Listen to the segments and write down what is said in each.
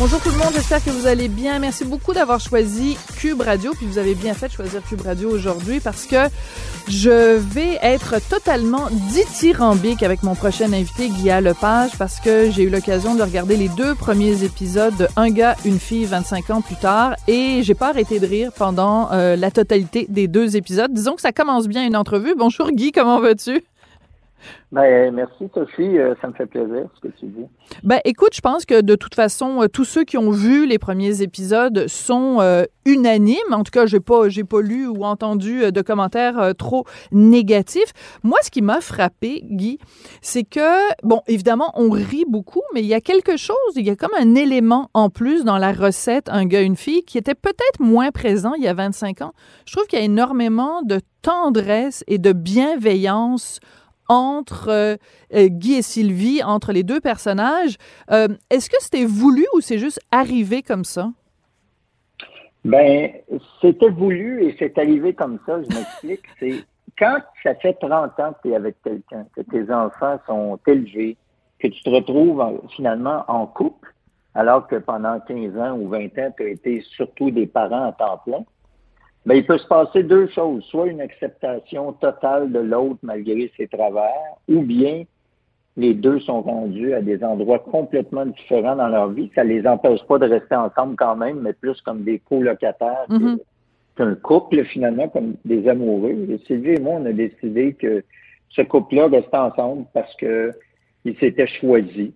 Bonjour tout le monde, j'espère que vous allez bien. Merci beaucoup d'avoir choisi Cube Radio, puis vous avez bien fait de choisir Cube Radio aujourd'hui parce que je vais être totalement dithyrambique avec mon prochain invité, Guy Lepage, parce que j'ai eu l'occasion de regarder les deux premiers épisodes de Un gars, une fille 25 ans plus tard et j'ai pas arrêté de rire pendant euh, la totalité des deux épisodes. Disons que ça commence bien une entrevue. Bonjour Guy, comment vas-tu? Ben, merci Sophie, euh, ça me fait plaisir ce que tu dis. Ben écoute, je pense que de toute façon, euh, tous ceux qui ont vu les premiers épisodes sont euh, unanimes. En tout cas, j'ai pas, j'ai pas lu ou entendu de commentaires trop négatifs. Moi, ce qui m'a frappé, Guy, c'est que bon, évidemment, on rit beaucoup, mais il y a quelque chose, il y a comme un élément en plus dans la recette un gars une fille qui était peut-être moins présent il y a 25 ans. Je trouve qu'il y a énormément de tendresse et de bienveillance entre euh, Guy et Sylvie, entre les deux personnages. Euh, est-ce que c'était voulu ou c'est juste arrivé comme ça? Ben, c'était voulu et c'est arrivé comme ça. Je m'explique. C'est quand ça fait 30 ans que tu es avec quelqu'un, que tes enfants sont élevés, que tu te retrouves finalement en couple, alors que pendant 15 ans ou 20 ans, tu as été surtout des parents à temps plein, ben, il peut se passer deux choses, soit une acceptation totale de l'autre malgré ses travers, ou bien les deux sont rendus à des endroits complètement différents dans leur vie. Ça les empêche pas de rester ensemble quand même, mais plus comme des colocataires mm-hmm. qu'un couple finalement, comme des amoureux. Et Sylvie et moi, on a décidé que ce couple-là restait ensemble parce que il s'était choisi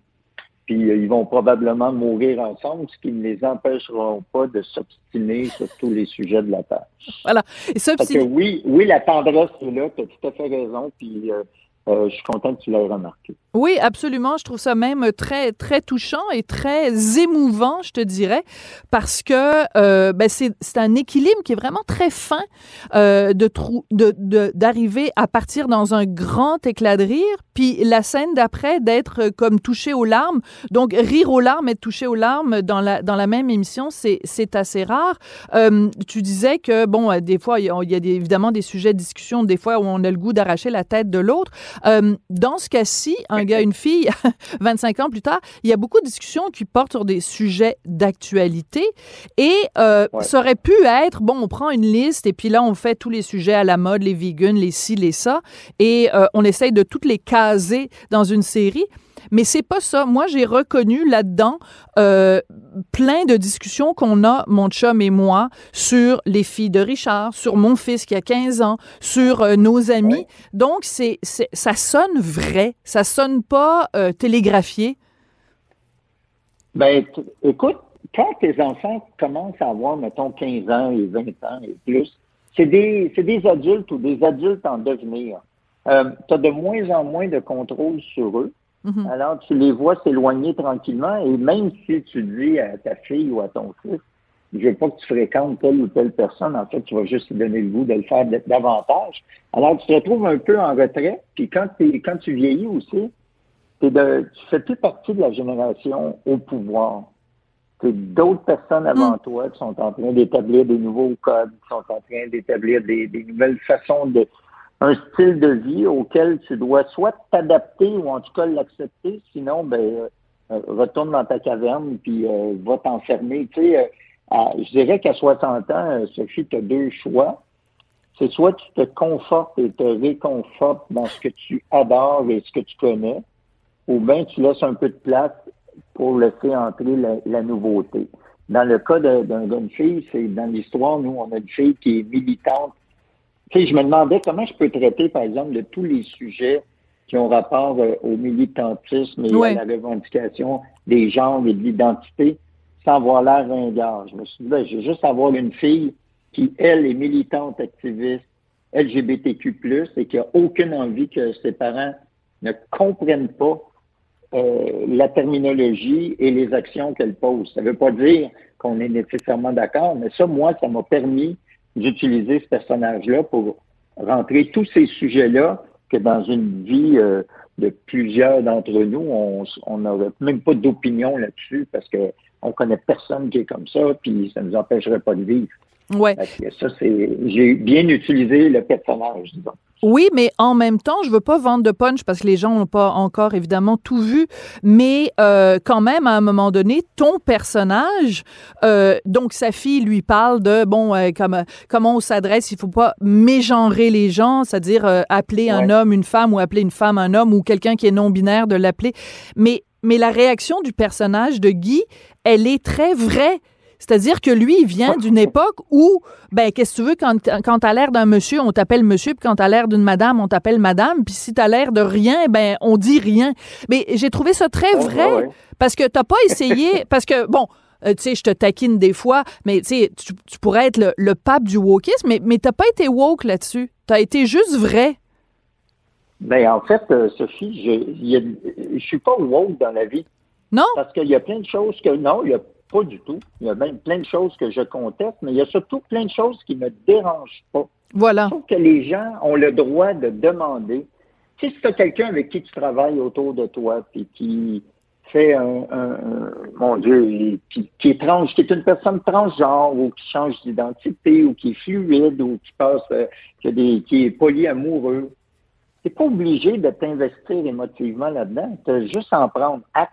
puis euh, ils vont probablement mourir ensemble, ce qui ne les empêcheront pas de s'obstiner sur tous les sujets de la Terre. Voilà. Et que oui, oui, la tendresse est là, tu as tout à fait raison, puis euh, euh, je suis content que tu l'aies remarqué. Oui, absolument. Je trouve ça même très, très touchant et très émouvant, je te dirais, parce que euh, ben c'est, un équilibre qui est vraiment très fin euh, de, de, d'arriver à partir dans un grand éclat de rire, puis la scène d'après d'être comme touché aux larmes. Donc, rire aux larmes et touché aux larmes dans la, dans la même émission, c'est, c'est assez rare. Euh, tu disais que, bon, des fois, il y a, évidemment des sujets de discussion, des fois où on a le goût d'arracher la tête de l'autre. Euh, dans ce cas-ci, un gars, une fille, 25 ans plus tard, il y a beaucoup de discussions qui portent sur des sujets d'actualité et euh, ça aurait pu être, bon, on prend une liste et puis là, on fait tous les sujets à la mode, les vegans, les ci, les ça, et euh, on essaye de toutes les caser dans une série. Mais c'est pas ça. Moi, j'ai reconnu là-dedans euh, plein de discussions qu'on a, mon chum et moi, sur les filles de Richard, sur mon fils qui a 15 ans, sur euh, nos amis. Donc, c'est, ça sonne vrai. Ça sonne pas euh, télégraphié. Ben, écoute, quand tes enfants commencent à avoir, mettons, 15 ans et 20 ans et plus, c'est des, c'est des adultes ou des adultes en devenir. Euh, tu as de moins en moins de contrôle sur eux. Mhm. Alors, tu les vois s'éloigner tranquillement et même si tu dis à ta fille ou à ton fils, je veux pas que tu fréquentes telle ou telle personne. En fait, tu vas juste te donner le goût de le faire davantage. Alors, tu te retrouves un peu en retrait. Puis quand, quand tu vieillis aussi, es de, tu fais plus partie de la génération au pouvoir. C'est d'autres personnes avant Mm. toi qui sont en train d'établir des nouveaux codes, qui sont en train d'établir des, des nouvelles façons de un style de vie auquel tu dois soit t'adapter ou en tout cas l'accepter, sinon ben euh, euh, retourne dans ta caverne puis euh, va t'enfermer. Tu sais, euh, je dirais qu'à 60 ans, Sophie, tu as deux choix. C'est soit tu te confortes et te réconfortes dans ce que tu adores et ce que tu connais, ou bien tu laisses un peu de place pour laisser entrer la, la nouveauté. Dans le cas d'un- d'une fille, c'est dans l'histoire, nous, on a une fille qui est militante. Je me demandais comment je peux traiter, par exemple, de tous les sujets qui ont rapport euh, au militantisme et à la revendication des genres et de l'identité sans avoir l'air ringard. Je me suis dit, ben, je vais juste avoir une fille qui, elle, est militante activiste LGBTQ+, et qui a aucune envie que ses parents ne comprennent pas euh, la terminologie et les actions qu'elle pose. Ça ne veut pas dire qu'on est nécessairement d'accord, mais ça, moi, ça m'a permis d'utiliser ce personnage-là pour rentrer tous ces sujets-là que dans une vie euh, de plusieurs d'entre nous, on on n'aurait même pas d'opinion là-dessus parce que on connaît personne qui est comme ça, puis ça ne nous empêcherait pas de vivre. Ouais. Fait que ça, c'est j'ai bien utilisé le personnage, disons. Oui, mais en même temps, je veux pas vendre de punch parce que les gens n'ont pas encore évidemment tout vu, mais euh, quand même, à un moment donné, ton personnage, euh, donc sa fille lui parle de, bon, euh, comme, comment on s'adresse, il faut pas mégenrer les gens, c'est-à-dire euh, appeler un homme une femme ou appeler une femme un homme ou quelqu'un qui est non-binaire de l'appeler. Mais, mais la réaction du personnage de Guy, elle est très vraie. C'est-à-dire que lui, il vient d'une époque où, ben, qu'est-ce que tu veux, quand, quand t'as l'air d'un monsieur, on t'appelle monsieur, puis quand t'as l'air d'une madame, on t'appelle madame, puis si t'as l'air de rien, ben, on dit rien. Mais j'ai trouvé ça très vrai, ouais. parce que t'as pas essayé, parce que, bon, euh, tu sais, je te taquine des fois, mais tu sais, tu pourrais être le, le pape du wokisme, mais, mais t'as pas été woke là-dessus. T'as été juste vrai. Ben, en fait, euh, Sophie, je, je suis pas woke dans la vie. Non? Parce qu'il y a plein de choses que, non, il y a pas du tout. Il y a même plein de choses que je conteste, mais il y a surtout plein de choses qui me dérangent pas. Voilà. Je trouve que les gens ont le droit de demander. Tu sais, si tu as quelqu'un avec qui tu travailles autour de toi, puis qui fait un, un- un- mon Dieu, qui, qui est trans, qui est une personne transgenre, ou qui change d'identité, ou qui est fluide, ou qui passe, euh, qui, des, qui est polyamoureux, t'es pas obligé de t'investir émotivement là-dedans. Tu as juste à en prendre acte.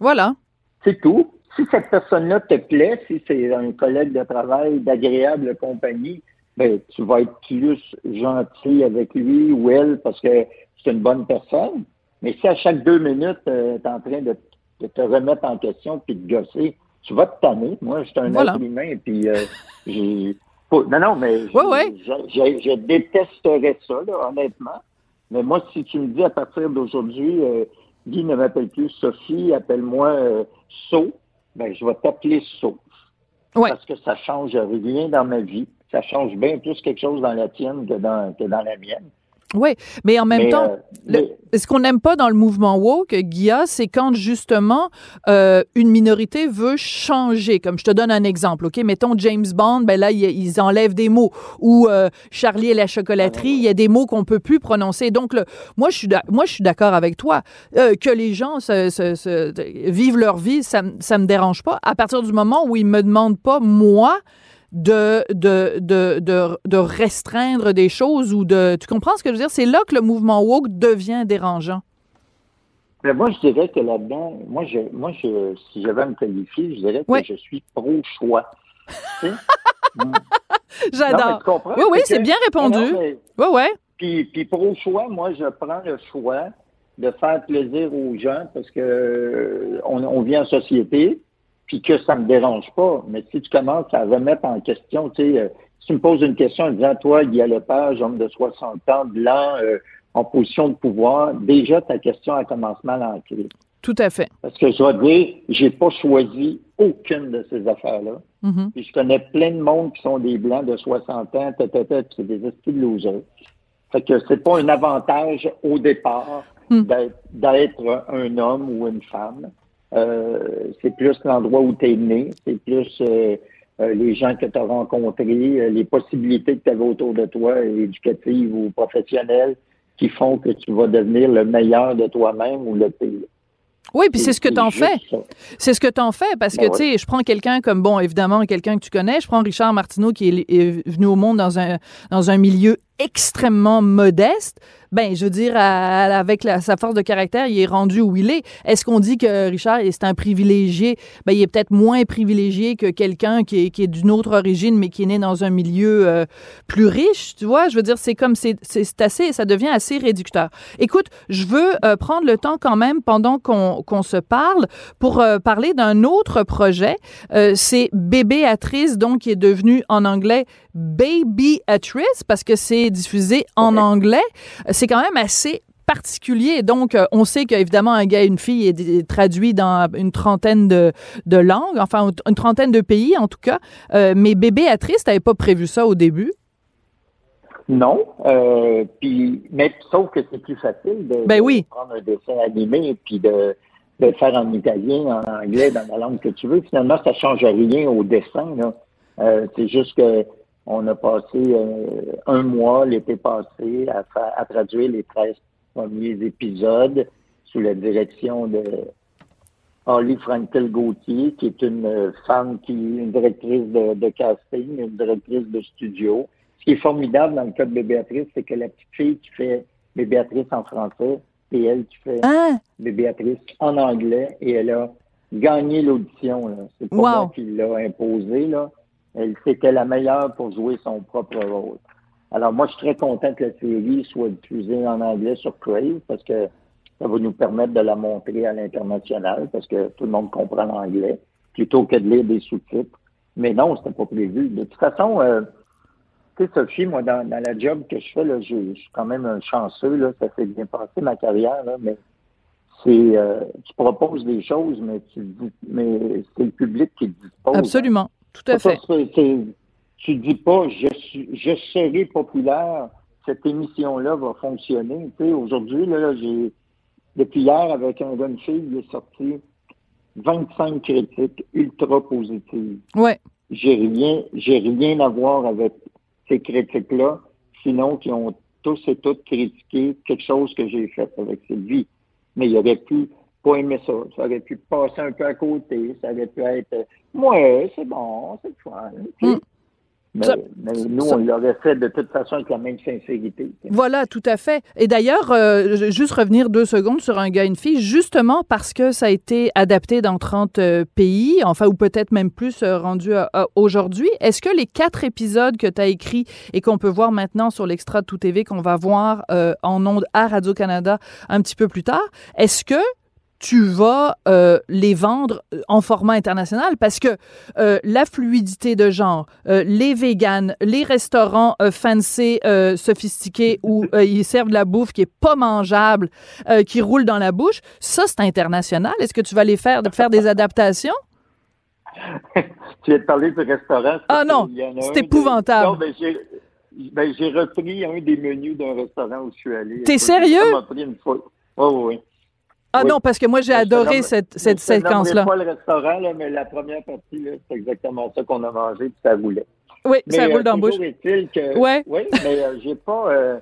Voilà. C'est tout. Si cette personne-là te plaît, si c'est un collègue de travail d'agréable compagnie, ben, tu vas être plus gentil avec lui ou elle parce que c'est une bonne personne. Mais si à chaque deux minutes, tu es en train de, de te remettre en question puis de gosser, tu vas te tanner. Moi, je suis un Voilà. être humain puis euh, j'ai... Non, non, mais Ouais, ouais. je, je- je détesterais ça, là, honnêtement. Mais moi, si tu me dis à partir d'aujourd'hui, euh, Guy ne m'appelle plus Sophie, appelle-moi euh, So, ben, je vais t'appeler So. Ouais. Parce que ça change rien dans ma vie. Ça change bien plus quelque chose dans la tienne que dans, que dans la mienne. Oui, mais en même Mais, temps, euh, le- mais- ce qu'on n'aime pas dans le mouvement woke, Guilla, c'est quand justement euh, une minorité veut changer. Comme je te donne un exemple, ok? Mettons James Bond, ben là il- ils enlèvent des mots. Ou euh, Charlie et la chocolaterie, il y a des mots qu'on peut plus prononcer. Donc le, moi je suis d'ac- moi je suis d'accord avec toi Euh, que les gens se, se- se- vivent leur vie, ça ça me dérange pas. À partir du moment où ils me demandent pas moi de, de, de, de, de restreindre des choses ou de... Tu comprends ce que je veux dire? C'est là que le mouvement woke devient dérangeant. Mais moi, je dirais que là-dedans, moi, je, moi je, si j'avais à me qualifier, je dirais que je suis pro-choix. Tu sais? Mm. J'adore. Oui, oui, c'est bien répondu. Non, non, mais- Ouais, ouais. Puis, puis pro-choix, moi, je prends le choix de faire plaisir aux gens parce que euh, on, on vit en société, puis que ça me dérange pas. Mais si tu commences à remettre en question, tu sais, euh, si tu me poses une question en disant, toi, Guy Lepage, homme de 60 ans, blanc, euh, en position de pouvoir, déjà, ta question, elle commence mal à entrer. Tout à fait. Parce que je dois dire, j'ai pas choisi aucune de ces affaires-là. Mhm. Puis je connais plein de monde qui sont des blancs de 60 ans, tête c'est des esprits de losers. Fait que c'est pas un avantage au départ d'être, d'être un homme ou une femme. Euh, c'est plus l'endroit où tu es né, c'est plus euh, euh, les gens que tu as rencontrés, les possibilités que tu avais autour de toi, éducatives ou professionnelles, qui font que tu vas devenir le meilleur de toi-même ou le pire. Oui, puis c'est ce que tu en fais. C'est ce que tu en fais parce que, Ben tu sais, je prends quelqu'un comme, bon, évidemment, quelqu'un que tu connais. Je prends Richard Martineau qui est, est venu au monde dans un, dans un milieu extrêmement modeste. Ben, je veux dire, à- avec la- sa force de caractère, il est rendu où il est. Est-ce qu'on dit que Richard, c'est un privilégié? Ben, il est peut-être moins privilégié que quelqu'un qui est, qui est d'une autre origine, mais qui est né dans un milieu euh, plus riche, tu vois? Je veux dire, c'est comme, c'est c'est- c'est assez, ça devient assez réducteur. Écoute, je veux euh, prendre le temps quand même, pendant qu'on qu'on se parle, pour euh, parler d'un autre projet. C'est Bébé Atrice, donc, qui est devenu en anglais Baby Atrice, parce que c'est diffusé en anglais. Euh, C'est quand même assez particulier. Donc, euh, on sait qu'évidemment, un gars et une fille est, est traduit dans une trentaine de, de langues, enfin, une trentaine de pays, en tout cas. Euh, mais Bébé Atrice, t'avais pas prévu ça au début? Non. Euh, puis, mais sauf que c'est plus facile de, Ben de oui. prendre un dessin animé puis de, de le faire en italien, en anglais, dans la langue que tu veux. Finalement, ça change rien au dessin. Là. C'est juste que on a passé euh, un mois l'été passé à, à traduire les 13 premiers épisodes sous la direction de Holly Frankel Gauthier, qui est une femme qui une directrice de, de casting, une directrice de studio. Ce qui est formidable dans le cas de Béatrice, c'est que la petite fille qui fait Béatrice en français, c'est elle qui fait Hein? Béatrice en anglais et elle a gagné l'audition. C'est pas Wow. moi qui l'a imposé. Là. Elle c'était la meilleure pour jouer son propre rôle. Alors moi, je suis très content que la série soit diffusée en anglais sur Crave parce que ça va nous permettre de la montrer à l'international parce que tout le monde comprend l'anglais plutôt que de lire des sous-titres. Mais non, c'était pas prévu. De toute façon, euh, tu sais, Sophie, moi, dans, la job que je fais, là, je, suis quand même un chanceux, là, ça s'est bien passé ma carrière, là, mais c'est euh, tu proposes des choses, mais tu mais c'est le public qui dispose. Absolument. Tout à fait. c'est- c'est- tu dis pas je suis je serai populaire, cette émission-là va fonctionner. Tu sais, aujourd'hui, là, là, j'ai depuis hier, avec un gars, une fille, il est sorti 25 critiques ultra positives Ouais. j'ai rien, j'ai rien à voir avec ces critiques-là, sinon qui ont tous et toutes critiqué quelque chose que j'ai fait avec Sylvie. Mais il aurait pu pas aimer ça. Ça aurait pu passer un peu à côté. Ça aurait pu être, ouais, c'est bon, c'est fun. tu sais. Mm. Mais, Ça- mais nous, ça- on l'aurait fait de toute façon avec la même sincérité. Voilà, tout à fait. Et d'ailleurs, euh, juste revenir deux secondes sur un gars et une fille, justement parce que ça a été adapté dans 30 euh, pays, enfin, ou peut-être même plus euh, rendu aujourd'hui. Est-ce que les quatre épisodes que tu as écrits et qu'on peut voir maintenant sur l'Extra de Tout TV, qu'on va voir euh, en ondes à Radio-Canada un petit peu plus tard, est-ce que tu vas euh, les vendre en format international parce que euh, la fluidité de genre, euh, les véganes, les restaurants euh, fancy, euh, sophistiqués où euh, ils servent de la bouffe qui est pas mangeable, euh, qui roule dans la bouche, ça c'est international. Est-ce que tu vas les faire faire des adaptations? Tu viens de parler du restaurant. Ah non, c'est épouvantable. Non, j'ai, ben, j'ai repris un des menus d'un restaurant où je suis allé. T'es sérieux? Fois. Oui, oui. Ah Oui. non, parce que moi j'ai adoré cette, cette séquence-là. pas le restaurant, là, mais la première partie, c'est exactement ça qu'on a mangé, puis ça roulait. Oui, Mais, ça euh, roule dans la bouche. est-il que, Ouais. Oui, mais euh, j'ai pas. euh,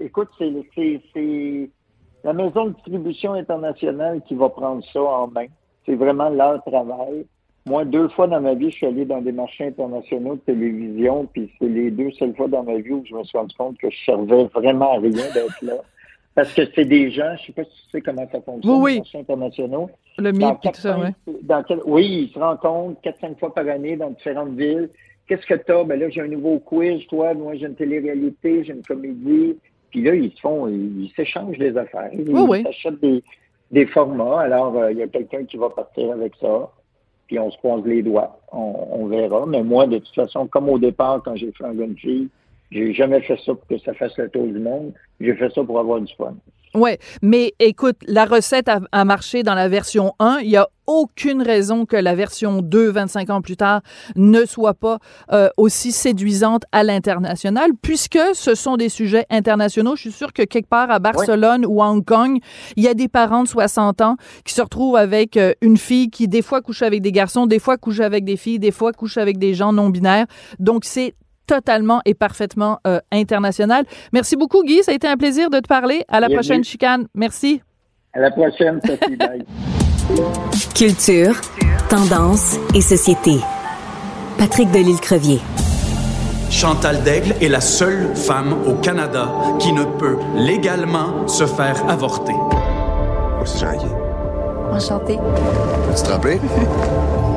écoute, c'est la maison de distribution internationale qui va prendre ça en main. C'est vraiment leur travail. Moi, deux fois dans ma vie, je suis allé dans des marchés internationaux de télévision, puis c'est les deux seules fois dans ma vie où je me suis rendu compte que je servais vraiment à rien d'être là. Parce que c'est des gens, je sais pas si tu sais comment ça fonctionne, Oui, oui. les marchés internationaux. Le et tout ça, dans quel- oui, ils se rencontrent 4-5 fois par année dans différentes villes. Qu'est-ce que tu as? Ben là, j'ai un nouveau quiz, toi. Moi, j'ai une télé-réalité, j'ai une comédie. Puis là, ils se font, ils s'échangent des affaires. Ils Oui, oui. s'achètent des, des formats. Alors, euh, il y a quelqu'un qui va partir avec ça. Puis on se croise les doigts. On, on verra. Mais moi, de toute façon, comme au départ, quand j'ai fait un jeune fille, j'ai jamais fait ça pour que ça fasse le tour du monde. J'ai fait ça pour avoir du fun. Ouais, mais écoute, la recette a, a marché dans la version 1. Il y a aucune raison que la version 2, 25 ans plus tard, ne soit pas euh, aussi séduisante à l'international, puisque ce sont des sujets internationaux. Je suis sûre que quelque part à Barcelone ou à Hong Kong, il y a des parents de 60 ans qui se retrouvent avec euh, une fille qui des fois couche avec des garçons, des fois couche avec des filles, des fois couche avec des gens non binaires. Donc c'est totalement et parfaitement euh, international. Merci beaucoup, Guy. Ça a été un plaisir de te parler. À la Bienvenue. prochaine chicane. Merci. À la prochaine, Sophie. Bye. Culture, tendance et société. Patrick Delisle-Crevier. Chantal Daigle est la seule femme au Canada qui ne peut légalement se faire avorter. Moi, c'est. Enchantée. Peux-tu te rappeler?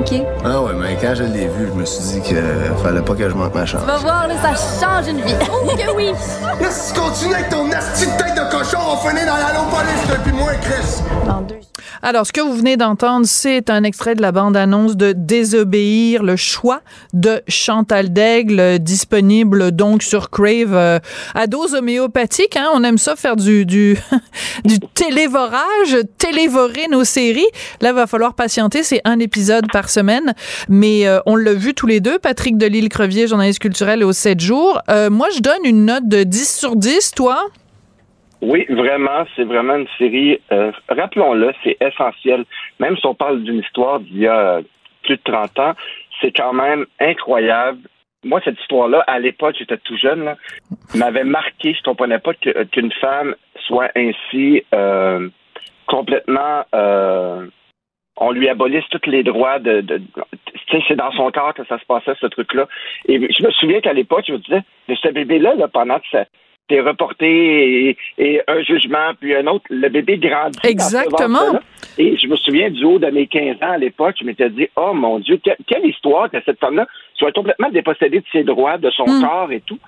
Ok. Ah ouais, mais quand je l'ai vu, je me suis dit qu'il fallait pas que je manque ma chance. Va voir, là, ça change une vie. Oh que oui! Là, si tu continues avec ton asti de tête de cochon, on finit dans l'allopolis depuis moi, Chris. Dans deux. Alors, ce que vous venez d'entendre, c'est un extrait de la bande-annonce de Désobéir, le choix de Chantal Daigle, euh, disponible donc sur Crave euh, à dose homéopathique. Hein? On aime ça faire du, du, du télévorage, télévorer nos séries. Là, va falloir patienter. C'est un épisode par semaine. Mais euh, on l'a vu tous les deux. Patrick Delisle-Crevier, journaliste culturel au 7 jours. Euh, moi, je donne une note de 10 sur 10. Toi? Oui, vraiment, c'est vraiment une série. euh, Rappelons-le, c'est essentiel. Même si on parle d'une histoire d'il y a plus de 30 ans, c'est quand même incroyable. Moi, cette histoire-là, à l'époque, j'étais tout jeune, là, m'avait marqué. Je comprenais pas que- qu'une femme soit ainsi euh, complètement. euh, on lui abolisse tous les droits de. de- sais, c'est dans son corps que ça se passait, ce truc-là. Et je me souviens qu'à l'époque, je me disais, mais ce bébé-là, là, pendant que ça t'es reporté et, et un jugement, puis un autre, le bébé grandit. Exactement. Et je me souviens du haut de mes 15 ans à l'époque, je m'étais dit, oh mon Dieu, que- quelle histoire que cette femme-là soit complètement dépossédée de ses droits, de son Mm. corps et tout.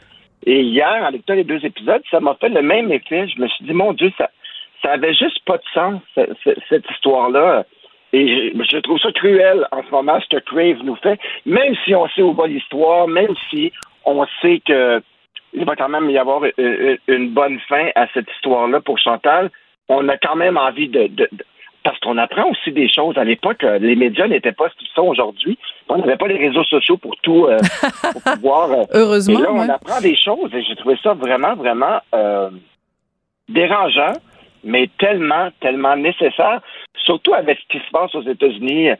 Et hier, en lectant les deux épisodes, ça m'a fait le même effet. Je me suis dit, mon Dieu, ça, ça avait juste pas de sens, ce- ce- cette histoire-là. Et je, je trouve ça cruel en ce moment, ce que Crave nous fait, même si on sait où va l'histoire, même si on sait que il va quand même y avoir une, bonne fin à cette histoire-là pour Chantal. On a quand même envie de, de- de- parce qu'on apprend aussi des choses. À l'époque, euh, les médias n'étaient pas ce qu'ils sont aujourd'hui. On n'avait pas les réseaux sociaux pour tout euh, pour pouvoir. euh, Heureusement. et là, on ouais. apprend des choses et j'ai trouvé ça vraiment, vraiment euh, dérangeant, mais tellement, tellement nécessaire, surtout avec ce qui se passe aux États-Unis,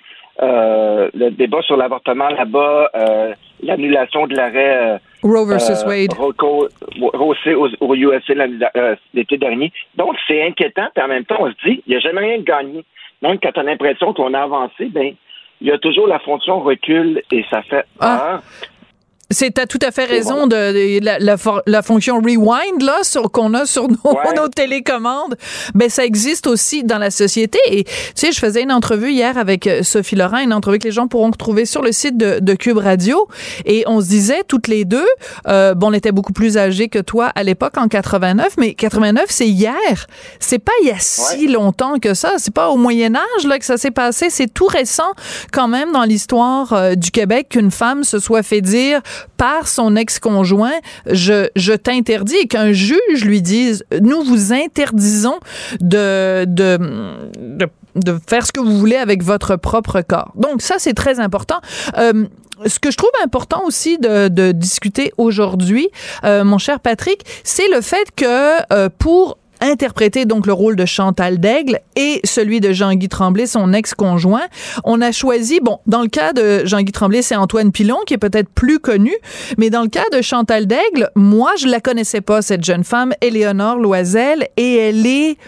euh, le débat sur l'avortement là-bas, euh, l'annulation de l'arrêt euh, Roe versus euh, Wade. Rocco- au, au USA euh, l'été dernier. Donc, c'est inquiétant, puis en même temps, on se dit, il n'y a jamais rien de gagné. Même quand on a l'impression qu'on a avancé, ben, il y a toujours la fonction recul et ça fait Ah. C'est t'as tout à fait raison de, de- la, la la fonction rewind là sur qu'on a sur nos, Ouais. nos télécommandes. Ben ça existe aussi dans la société. Et tu sais, je faisais une entrevue hier avec euh, Sophie Laurent, une entrevue que les gens pourront retrouver sur le site de, de Cube Radio. Et on se disait toutes les deux, euh, bon, on était beaucoup plus âgés que toi à l'époque en 89, mais 89 c'est hier. C'est pas il y a si longtemps que ça. C'est pas au Moyen Âge là que ça s'est passé. C'est tout récent quand même dans l'histoire euh, du Québec qu'une femme se soit fait dire par son ex-conjoint, je, je t'interdis et qu'un juge lui dise, nous vous interdisons de, de, de, faire ce que vous voulez avec votre propre corps. Donc ça, c'est très important. Euh, ce que je trouve important aussi de, de discuter aujourd'hui, euh, mon cher Patrick, c'est le fait que euh, pour interpréter donc le rôle de Chantal Daigle et celui de Jean-Guy Tremblay, son ex-conjoint. On a choisi, bon, dans le cas de Jean-Guy Tremblay, c'est Antoine Pilon qui est peut-être plus connu, mais dans le cas de Chantal Daigle, moi, je la connaissais pas, cette jeune femme, Éléonore Loisel, et elle est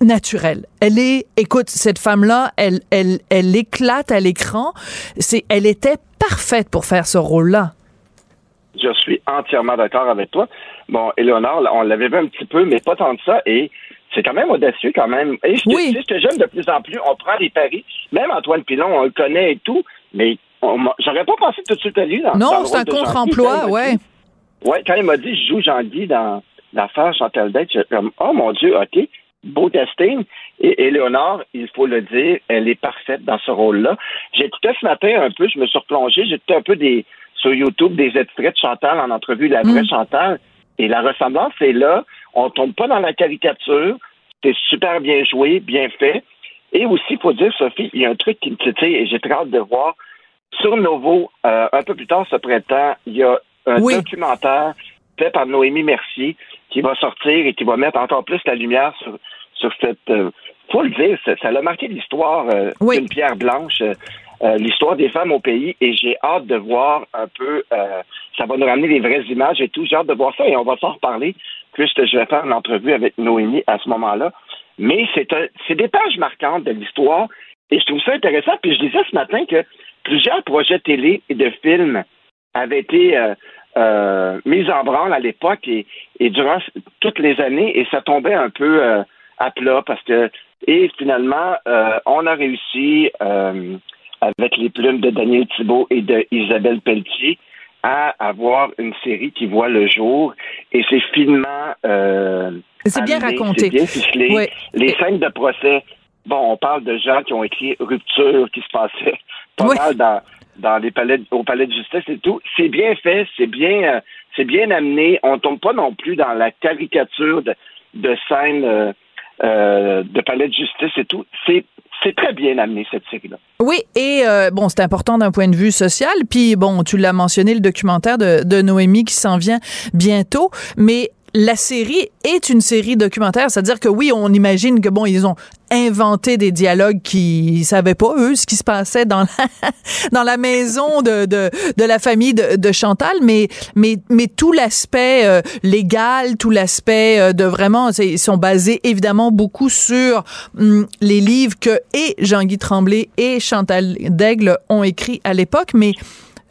naturelle. Elle est, écoute, cette femme-là, elle, elle, elle éclate à l'écran. C'est, elle était parfaite pour faire ce rôle-là. Je suis entièrement d'accord avec toi. Bon, Éléonore, on l'avait vu un petit peu, mais pas tant de ça. Et c'est quand même audacieux, quand même. Et je, Oui. tu sais, je te jeune de plus en plus. On prend des paris. Même Antoine Pilon, on le connaît et tout. Mais j'aurais pas pensé tout de suite à lui. Dans, Non, c'est un contre-emploi, ouais. Ouais, quand il m'a dit je joue Jean-Guy dans l'affaire Chantal Date, j'étais comme Oh mon Dieu, OK, beau casting. Et Éléonore, il faut le dire, elle est parfaite dans ce rôle-là. J'écoutais ce matin un peu, je me suis replongé, j'écoutais un peu des sur YouTube des extraits de Chantal en entrevue, la vraie Mm. Chantal. Et la ressemblance est là. On tombe pas dans la caricature. C'est super bien joué, bien fait. Et aussi, il faut dire, Sophie, il y a un truc qui me titille et j'ai très hâte de voir. Sur Novo, euh, un peu plus tard ce printemps, il y a un documentaire fait par Noémie Mercier qui va sortir et qui va mettre encore plus la lumière sur, sur cette. Euh, faut le dire, ça, ça a marqué l'histoire euh, d'une pierre blanche, euh, l'histoire des femmes au pays, et j'ai hâte de voir un peu. euh, ça va nous ramener les vraies images et tout. J'ai hâte de voir ça et on va s'en reparler puisque je vais faire une entrevue avec Noémie à ce moment-là. Mais c'est des pages marquantes de l'histoire et je trouve ça intéressant. Puis je disais ce matin que plusieurs projets télé et de films avaient été euh, euh, mis en branle à l'époque et, et durant toutes les années et ça tombait un peu euh, à plat parce que et finalement euh, on a réussi euh, avec les plumes de Daniel Thibault et de Isabelle Pelletier à avoir une série qui voit le jour et c'est finement euh, C'est bien raconté. c'est bien ficelé. Ouais. Les scènes de procès, bon, on parle de gens qui ont écrit rupture qui se passait pas mal dans, dans les palais, au palais de justice et tout. C'est bien fait, c'est bien, euh, c'est bien amené. On tombe pas non plus dans la caricature de, de scènes euh, euh, de palais de justice et tout. C'est, c'est très bien amené cette série-là. Oui, et euh, bon, c'est important d'un point de vue social. Puis bon, tu l'as mentionné, le documentaire de, de Noémie qui s'en vient bientôt, mais la série est une série documentaire, c'est-à-dire que oui, on imagine que bon, ils ont inventé des dialogues qui savaient pas eux ce qui se passait dans la, dans la maison de, de, la famille de, Chantal, mais mais mais tout l'aspect euh, légal, tout l'aspect euh, de vraiment, ils sont basés évidemment beaucoup sur hum, les livres que et Jean-Guy Tremblay et Chantal Daigle ont écrit à l'époque, mais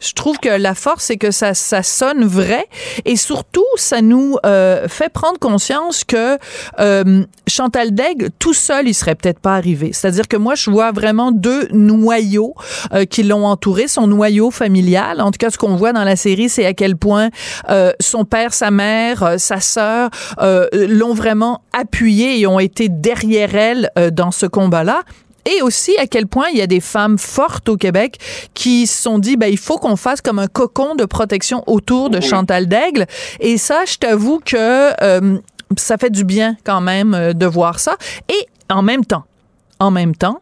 je trouve que la force, c'est que ça, ça sonne vrai et surtout, ça nous euh, fait prendre conscience que euh, Chantal Daigle, tout seul, il serait peut-être pas arrivé. C'est-à-dire que moi, je vois vraiment deux noyaux euh, qui l'ont entouré, son noyau familial. En tout cas, ce qu'on voit dans la série, c'est à quel point euh, son père, sa mère, euh, sa sœur euh, l'ont vraiment appuyé et ont été derrière elle dans ce combat-là. Et aussi à quel point il y a des femmes fortes au Québec qui se sont dit ben il faut qu'on fasse comme un cocon de protection autour de Chantal Daigle. Et ça je t'avoue que euh, ça fait du bien quand même euh, de voir ça. Et en même temps en même temps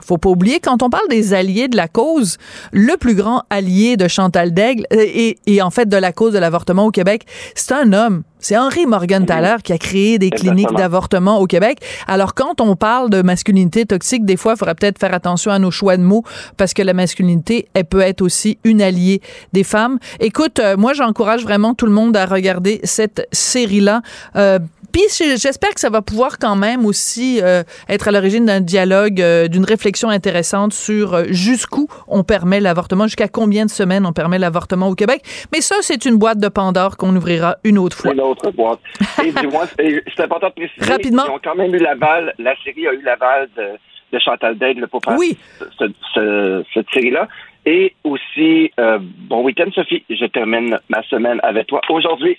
faut pas oublier, quand on parle des alliés de la cause, le plus grand allié de Chantal Daigle euh, et, et en fait de la cause de l'avortement au Québec, c'est un homme. C'est Henri Morgenthaler qui a créé des cliniques d'avortement au Québec. Alors quand on parle de masculinité toxique, des fois, il faudrait peut-être faire attention à nos choix de mots parce que la masculinité, elle peut être aussi une alliée des femmes. Écoute, euh, moi, j'encourage vraiment tout le monde à regarder cette série-là. Euh, puis j'espère que ça va pouvoir quand même aussi euh, être à l'origine d'un dialogue, euh, d'une réflexion intéressante sur euh, jusqu'où on permet l'avortement, jusqu'à combien de semaines on permet l'avortement au Québec. Mais ça, c'est une boîte de Pandore qu'on ouvrira une autre fois. Une autre boîte. Et dis-moi, et c'est important de préciser. Rapidement. Ils ont quand même eu l'aval, la série a eu l'aval de, de Chantal Daigle pour faire ce- ce- cette série-là. Et aussi, euh, bon week-end, Sophie. Je termine ma semaine avec toi aujourd'hui.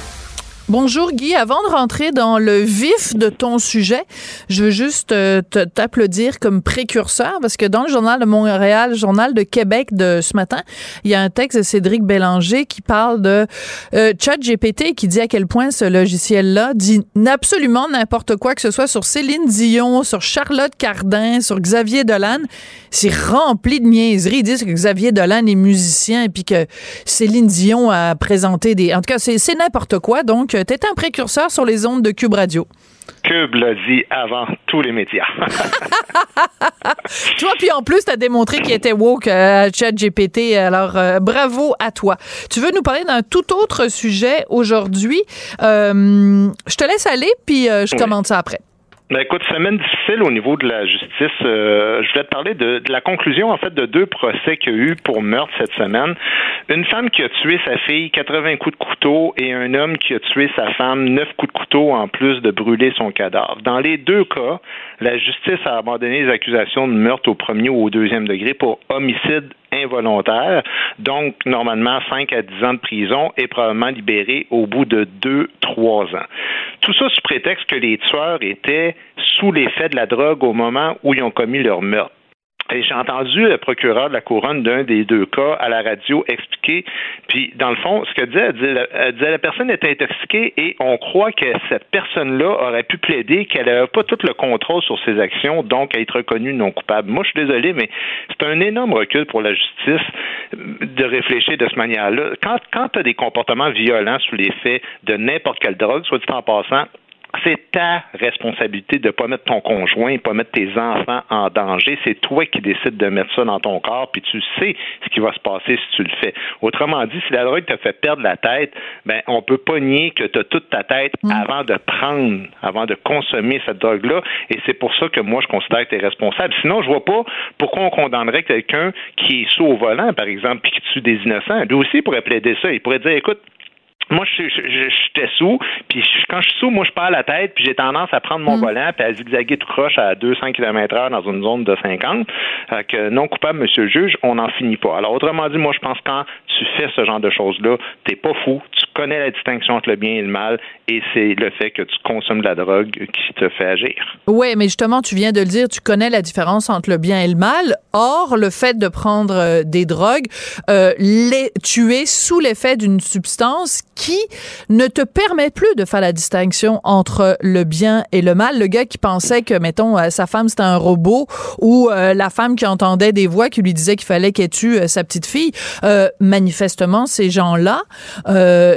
Bonjour Guy, avant de rentrer dans le vif de ton sujet, je veux juste euh, t'applaudir comme précurseur parce que dans le journal de Montréal, journal de Québec de ce matin, il y a un texte de Cédric Bélanger qui parle de euh, ChatGPT qui dit à quel point ce logiciel-là dit absolument n'importe quoi que ce soit sur Céline Dion, sur Charlotte Cardin, sur Xavier Dolan. C'est rempli de niaiseries. Ils disent que Xavier Dolan est musicien et puis que Céline Dion a présenté des... En tout cas, c'est n'importe quoi. Donc, tu un précurseur sur les ondes de Cube Radio. Cube l'a dit avant tous les médias. Toi, puis en plus, tu as démontré qu'il était woke euh, à ChatGPT. Alors, euh, bravo à toi. Tu veux nous parler d'un tout autre sujet aujourd'hui? Euh, je te laisse aller, puis je Oui. commente ça après. Ben, écoute, semaine difficile au niveau de la justice. Euh, je voulais te parler de, de la conclusion, en fait, de deux procès qu'il y a eu pour meurtre cette semaine. Une femme qui a tué sa fille 80 coups de couteau et un homme qui a tué sa femme 9 coups de couteau en plus de brûler son cadavre. Dans les deux cas, la justice a abandonné les accusations de meurtre au premier ou au deuxième degré pour homicide involontaire, donc normalement 5 à 10 ans de prison et probablement libéré au bout de 2-3 ans. Tout ça sous prétexte que les tueurs étaient sous l'effet de la drogue au moment où ils ont commis leur meurtre. J'ai entendu le procureur de la couronne d'un des deux cas à la radio expliquer, puis dans le fond, ce qu'elle disait, elle disait, elle la personne était intoxiquée et on croit que cette personne-là aurait pu plaider qu'elle n'avait pas tout le contrôle sur ses actions, donc être reconnue non coupable. Moi, je suis désolé, mais c'est un énorme recul pour la justice de réfléchir de cette manière-là. Quand, quand tu as des comportements violents sous l'effet de n'importe quelle drogue, soit dit en passant, c'est ta responsabilité de ne pas mettre ton conjoint, pas mettre tes enfants en danger. C'est toi qui décides de mettre ça dans ton corps, puis tu sais ce qui va se passer si tu le fais. Autrement dit, si la drogue te fait perdre la tête, ben on peut pas nier que tu as toute ta tête avant de prendre, avant de consommer cette drogue-là. Et c'est pour ça que moi, je considère que tu es responsable. Sinon, je vois pas pourquoi on condamnerait quelqu'un qui est sous au volant, par exemple, puis qui tue des innocents. Lui aussi il pourrait plaider ça. Il pourrait dire, écoute, moi, je, je, je- j'étais sous, puis je- quand je suis sous, moi, je perds la tête, puis j'ai tendance à prendre mon volant, puis à zigzaguer tout croche à 200 km heure dans une zone de 50. Fait que non coupable, monsieur le juge, on n'en finit pas. Alors, autrement dit, moi, je pense que quand tu fais ce genre de choses-là, t'es pas fou, tu connais la distinction entre le bien et le mal, et c'est le fait que tu consommes de la drogue qui te fait agir. Oui, mais justement, tu viens de le dire, tu connais la différence entre le bien et le mal. Or, le fait de prendre euh, des drogues, euh, tu es sous l'effet d'une substance qui ne te permet plus de faire la distinction entre le bien et le mal. Le gars qui pensait que, mettons, euh, sa femme c'était un robot ou la femme qui entendait des voix qui lui disaient qu'il fallait qu'elle tue sa petite fille, manifestement, ces gens-là,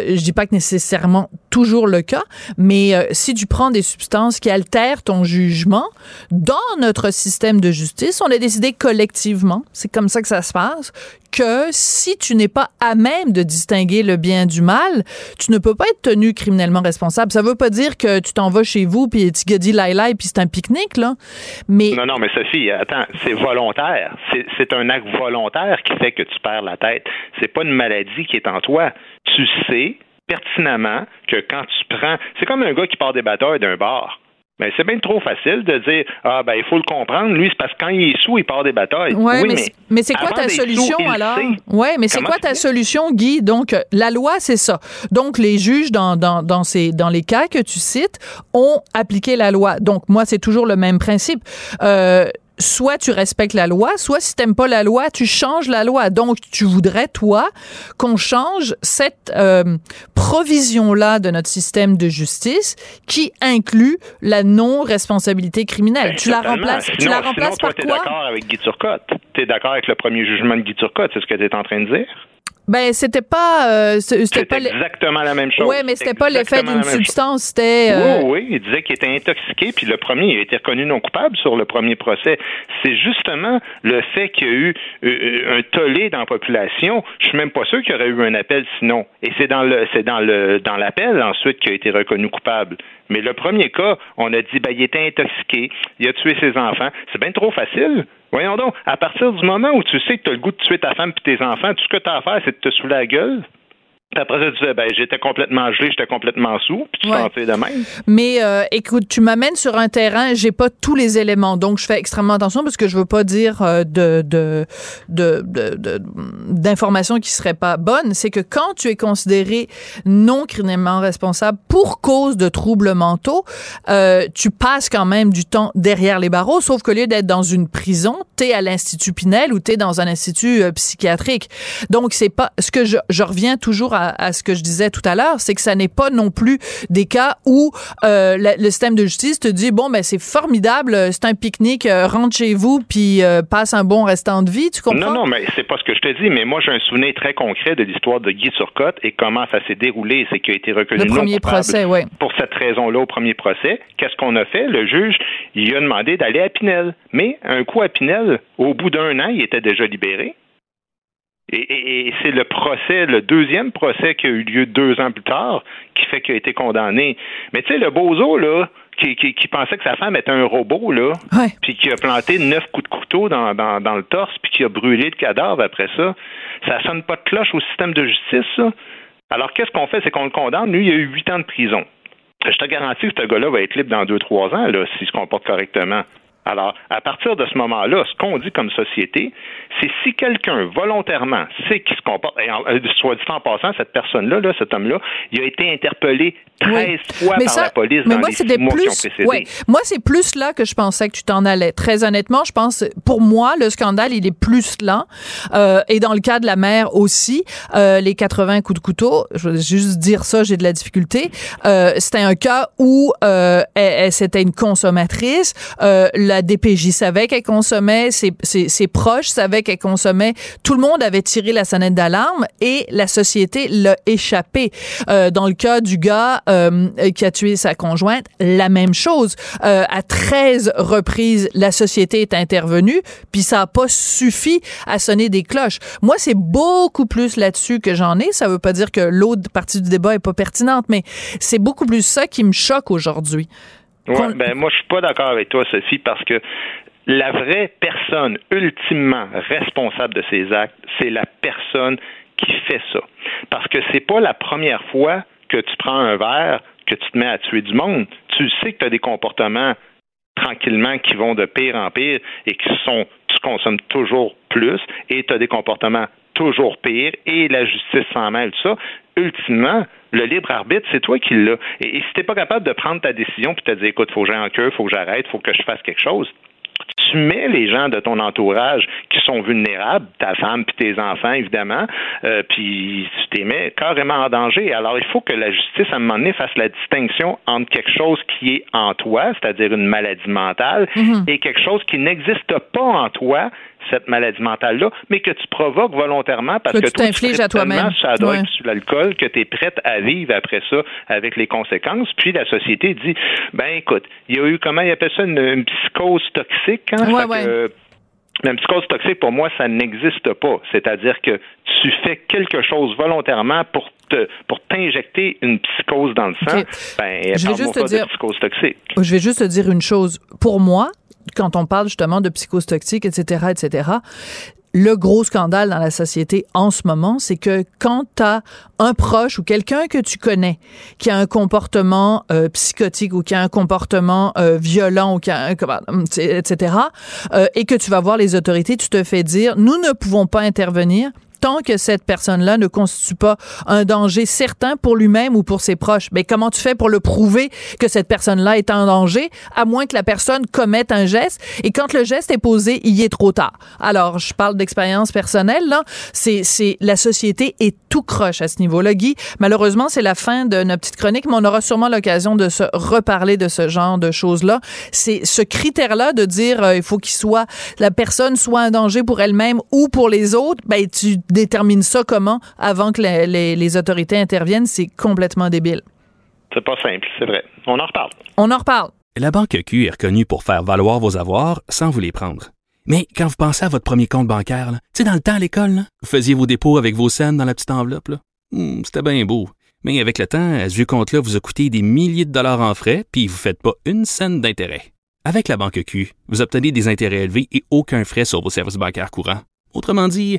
je dis pas que nécessairement toujours le cas, mais euh, si tu prends des substances qui altèrent ton jugement, dans notre système de justice, on a décidé collectivement, c'est comme ça que ça se passe, que si tu n'es pas à même de distinguer le bien du mal, tu ne peux pas être tenu criminellement responsable. Ça veut pas dire que tu t'en vas chez vous puis tu dis laïla et puis c'est un pique-nique là, mais Non, non, mais Sophie, attends, c'est volontaire. C'est un acte volontaire qui fait que tu perds la tête. C'est pas une maladie qui est en toi. Tu sais pertinemment que quand tu prends. C'est comme un gars qui part des batailles d'un bar. Mais c'est bien trop facile de dire Ah, ben, il faut le comprendre. Lui, c'est parce que quand il est sous, il part des batailles. Ouais, oui, mais, c'est- mais c'est quoi ta solution sous, alors? Ouais, mais c'est quoi ta solution, Guy? Donc, la loi, c'est ça. Donc, les juges, dans, dans, dans, ces, dans les cas que tu cites, ont appliqué la loi. Donc, moi, c'est toujours le même principe. Euh, soit tu respectes la loi, soit si t'aimes pas la loi, tu changes la loi. Donc, tu voudrais, toi, qu'on change cette euh, provision-là de notre système de justice qui inclut la non-responsabilité criminelle. Ben, tu la remplaces, tu la sinon, remplaces toi, par quoi? d'accord avec Guy Turcotte. Tu es d'accord avec le premier jugement de Guy Turcotte, c'est ce que tu es en train de dire? Ben, c'était pas, euh, c'était pas, exactement la même chose. ouais, mais c'était pas l'effet d'une substance, c'était, euh, Oui, oui, il disait qu'il était intoxiqué, puis le premier, il a été reconnu non coupable sur le premier procès. C'est justement le fait qu'il y a eu euh, un tollé dans la population. Je suis même pas sûr qu'il y aurait eu un appel sinon. Et c'est dans le, c'est dans le, dans l'appel ensuite qu'il a été reconnu coupable. Mais le premier cas, on a dit, ben, il était intoxiqué, il a tué ses enfants. C'est bien trop facile. Voyons donc, à partir du moment où tu sais que tu as le goût de tuer ta femme et tes enfants, tout ce que tu as à faire, c'est de te saouler la gueule. Après ça, tu disais, ben, j'étais complètement gelé, j'étais complètement sous, puis tu Ouais. sentais de même. Mais euh, écoute, tu m'amènes sur un terrain, j'ai pas tous les éléments, donc je fais extrêmement attention parce que je veux pas dire euh, de de de d'informations qui seraient pas bonnes. C'est que quand tu es considéré non criminellement responsable pour cause de troubles mentaux, euh, tu passes quand même du temps derrière les barreaux, sauf que lieu d'être dans une prison, t'es à l'institut Pinel ou t'es dans un institut euh, psychiatrique. Donc c'est pas ce que je, je reviens toujours à, à ce que je disais tout à l'heure, c'est que ça n'est pas non plus des cas où euh, le système de justice te dit bon ben c'est formidable, euh, c'est un pique-nique, euh, rentre chez vous puis euh, passe un bon restant de vie, tu comprends? Non, non, mais c'est pas ce que je te dis, mais moi j'ai un souvenir très concret de l'histoire de Guy Turcotte et comment ça s'est déroulé. C'est qu'il a été reconnu Le premier procès, ouais. pour cette raison-là au premier procès. Qu'est-ce qu'on a fait? Le juge, il a demandé d'aller à Pinel. Mais un coup à Pinel, au bout d'un an, il était déjà libéré. Et, et- et c'est le procès, le deuxième procès qui a eu lieu deux ans plus tard, qui fait qu'il a été condamné. Mais tu sais, le bozo, là, qui, qui, qui pensait que sa femme était un robot, là, puis qui a planté neuf coups de couteau dans, dans, dans le torse, puis qui a brûlé le cadavre après ça, ça sonne pas de cloche au système de justice, ça. Alors, qu'est-ce qu'on fait? C'est qu'on le condamne. Lui, il a eu huit ans de prison. Je te garantis que ce gars-là va être libre dans deux, trois ans, là, s'il se comporte correctement. Alors, à partir de ce moment-là, ce qu'on dit comme société, c'est si quelqu'un volontairement sait qu'il se comporte, et en- euh, soit dit en passant, cette personne-là, là, cet homme-là, il a été interpellé 13 fois Mais par ça- la police mais dans moi, les mois qui ont plus, précédé. ouais. moi, c'est plus là que je pensais que tu t'en allais. Très honnêtement, je pense, pour moi, le scandale, il est plus là. Euh, et dans le cas de la mère aussi, euh, les 80 coups de couteau, je vais juste dire ça, j'ai de la difficulté. Euh, c'était un cas où euh, elle, elle- c'était une consommatrice. Euh, la DPJ savait qu'elle consommait, ses, proches savaient qu'elle consommait. Tout le monde avait tiré la sonnette d'alarme et la société l'a échappé. Euh, dans le cas du gars euh, qui a tué sa conjointe, la même chose. Euh, à 13 reprises, la société est intervenue, puis ça n'a pas suffi à sonner des cloches. Moi, c'est beaucoup plus là-dessus que j'en ai. Ça veut pas dire que l'autre partie du débat est pas pertinente, mais c'est beaucoup plus ça qui me choque aujourd'hui. Ouais, ben moi je suis pas d'accord avec toi, Sophie, parce que la vraie personne ultimement responsable de ces actes, c'est la personne qui fait ça. Parce que c'est pas la première fois que tu prends un verre que tu te mets à tuer du monde. Tu sais que tu as des comportements tranquillement qui vont de pire en pire et qui sont consommes toujours plus et tu as des comportements toujours pires et la justice s'en mêle tout ça. Ultimement, le libre arbitre, c'est toi qui l'as. Et, si t'es pas capable de prendre ta décision puis te dire écoute, faut que j'aille en queue, faut que j'arrête, faut que je fasse quelque chose, tu mets les gens de ton entourage qui sont vulnérables, ta femme puis tes enfants évidemment, euh, puis tu mets carrément en danger. Alors il faut que la justice à un moment donné fasse la distinction entre quelque chose qui est en toi, c'est-à-dire une maladie mentale, Mhm. et quelque chose qui n'existe pas en toi, cette maladie mentale-là, mais que tu provoques volontairement parce Que que, tu t'infliges à toi-même. tellement sur Ouais. l'alcool, que tu es prête à vivre après ça avec les conséquences. Puis la société dit, ben écoute, il y a eu, comment il appelle ça, une, une psychose toxique. Hein? Ouais, Fait que, ouais. euh, la psychose toxique, pour moi, ça n'existe pas. C'est-à-dire que tu fais quelque chose volontairement pour te pour t'injecter une psychose dans le sang. Ok. Ben, Je vais juste te dire- psychose toxique. Je vais juste te dire une chose. Pour moi, quand on parle justement de psychose toxique, etc., etc., le gros scandale dans la société en ce moment, c'est que quand tu as un proche ou quelqu'un que tu connais qui a un comportement euh, psychotique ou qui a un comportement euh, violent ou qui a un, comment- etc., euh, et que tu vas voir les autorités, tu te fais dire, nous ne pouvons pas intervenir tant que cette personne-là ne constitue pas un danger certain pour lui-même ou pour ses proches. Mais comment tu fais pour le prouver que cette personne-là est en danger, à moins que la personne commette un geste? Et quand le geste est posé, il y est trop tard. Alors, je parle d'expérience personnelle, là. C'est, c'est, la société est tout croche à ce niveau-là. Guy, malheureusement, c'est la fin de notre petite chronique, mais on aura sûrement l'occasion de se reparler de ce genre de choses-là. C'est ce critère-là de dire, euh, il faut qu'il soit, la personne soit un danger pour elle-même ou pour les autres, ben, tu détermines ça comment avant que les, les- les autorités interviennent. C'est complètement débile. C'est pas simple, c'est vrai. On en reparle. On en reparle. La Banque Q est reconnue pour faire valoir vos avoirs sans vous les prendre. Mais quand vous pensez à votre premier compte bancaire, là, tu sais, dans le temps à l'école, vous faisiez vos dépôts avec vos scènes dans la petite enveloppe. là. Hmm, C'était bien beau. Mais avec le temps, à ce vieux compte-là vous a coûté des milliers de dollars en frais, puis vous ne faites pas une scène d'intérêt. Avec la Banque Q, vous obtenez des intérêts élevés et aucun frais sur vos services bancaires courants. Autrement dit,